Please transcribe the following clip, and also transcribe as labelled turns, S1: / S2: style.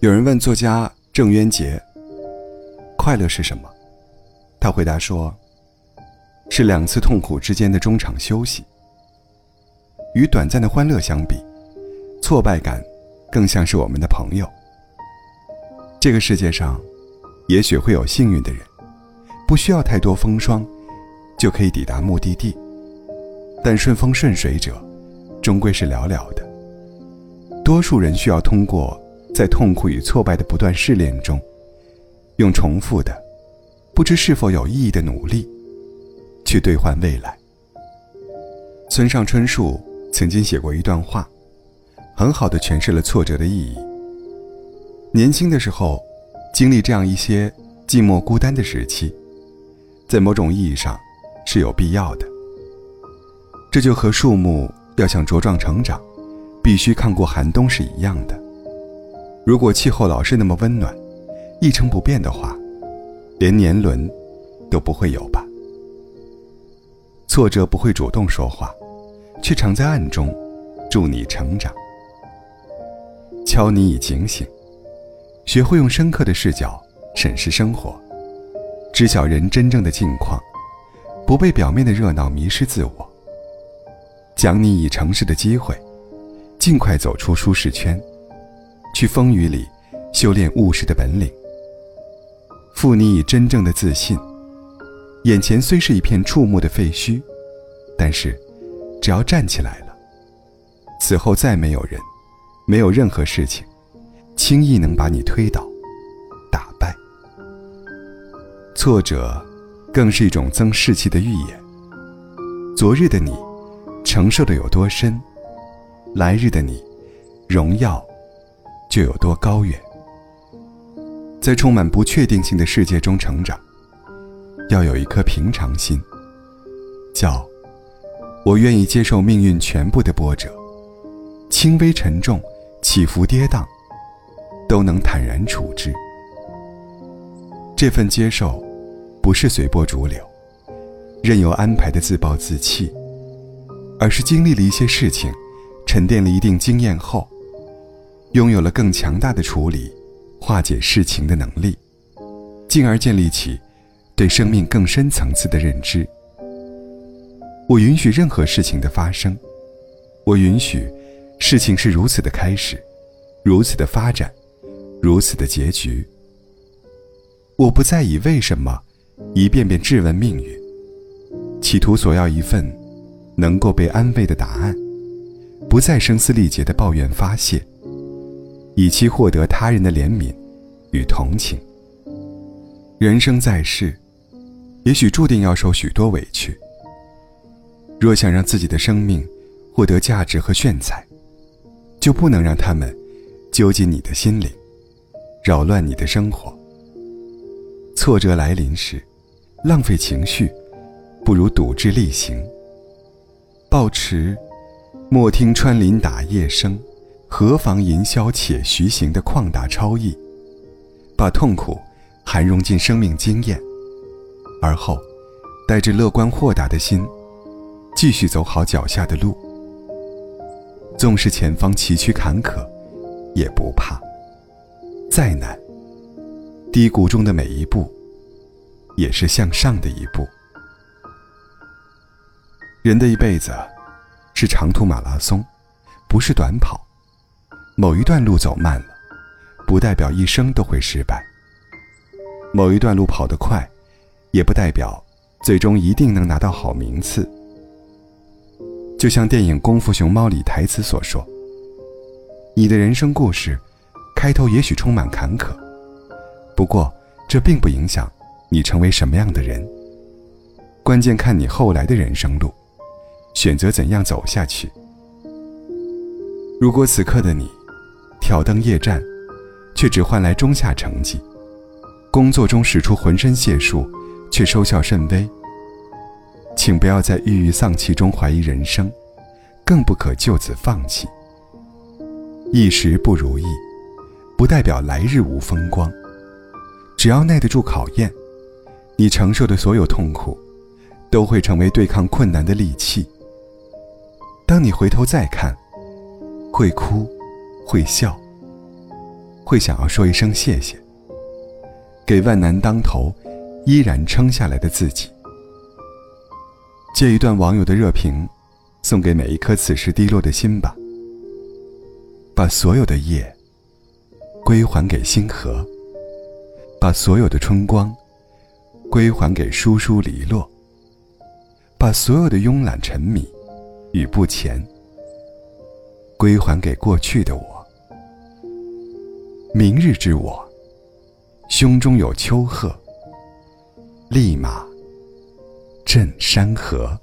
S1: 有人问作家郑渊洁：“快乐是什么？”他回答说：“是两次痛苦之间的中场休息。与短暂的欢乐相比，挫败感更像是我们的朋友。这个世界上，也许会有幸运的人，不需要太多风霜，就可以抵达目的地。但顺风顺水者，终归是寥寥的。多数人需要通过在痛苦与挫败的不断试炼中，用重复的、不知是否有意义的努力，去兑换未来。村上春树曾经写过一段话，很好的诠释了挫折的意义。年轻的时候，经历这样一些寂寞孤单的时期，在某种意义上是有必要的。这就和树木要想茁壮成长，必须抗过寒冬是一样的。如果气候老是那么温暖，一成不变的话，连年轮都不会有吧。挫折不会主动说话，却常在暗中助你成长，敲你以警醒，学会用深刻的视角审视生活，知晓人真正的境况，不被表面的热闹迷失自我。奖你以成事的机会，尽快走出舒适圈，去风雨里修炼务实的本领。赋你以真正的自信，眼前虽是一片触目的废墟，但是，只要站起来了，此后再没有人，没有任何事情，轻易能把你推倒、打败。挫折，更是一种增士气的预演。昨日的你。承受的有多深，来日的你，荣耀就有多高远。在充满不确定性的世界中成长，要有一颗平常心，叫“我愿意接受命运全部的波折，轻微沉重，起伏跌宕，都能坦然处之。”这份接受，不是随波逐流，任由安排的自暴自弃。而是经历了一些事情，沉淀了一定经验后，拥有了更强大的处理、化解事情的能力，进而建立起对生命更深层次的认知。我允许任何事情的发生，我允许事情是如此的开始，如此的发展，如此的结局。我不再以为什么一遍遍质问命运，企图索要一份。能够被安慰的答案，不再声嘶力竭的抱怨发泄，以期获得他人的怜悯与同情。人生在世，也许注定要受许多委屈。若想让自己的生命获得价值和炫彩，就不能让他们揪进你的心灵，扰乱你的生活。挫折来临时，浪费情绪，不如笃志力行。抱持“莫听穿林打叶声，何妨吟啸且徐行”的旷达超逸，把痛苦含融进生命经验，而后带着乐观豁达的心，继续走好脚下的路。纵使前方崎岖坎坷，也不怕；再难，低谷中的每一步，也是向上的一步。人的一辈子是长途马拉松，不是短跑。某一段路走慢了，不代表一生都会失败；某一段路跑得快，也不代表最终一定能拿到好名次。就像电影《功夫熊猫》里台词所说：“你的人生故事，开头也许充满坎坷，不过这并不影响你成为什么样的人。关键看你后来的人生路。”选择怎样走下去？如果此刻的你挑灯夜战，却只换来中下成绩；工作中使出浑身解数，却收效甚微，请不要在郁郁丧气中怀疑人生，更不可就此放弃。一时不如意，不代表来日无风光。只要耐得住考验，你承受的所有痛苦，都会成为对抗困难的利器。当你回头再看，会哭，会笑，会想要说一声谢谢，给万难当头依然撑下来的自己。借一段网友的热评，送给每一颗此时低落的心吧。把所有的夜归还给星河，把所有的春光归还给疏疏篱落。把所有的慵懒、沉迷与不前归还给过去的我。明日之我，胸中有丘壑，立马镇山河。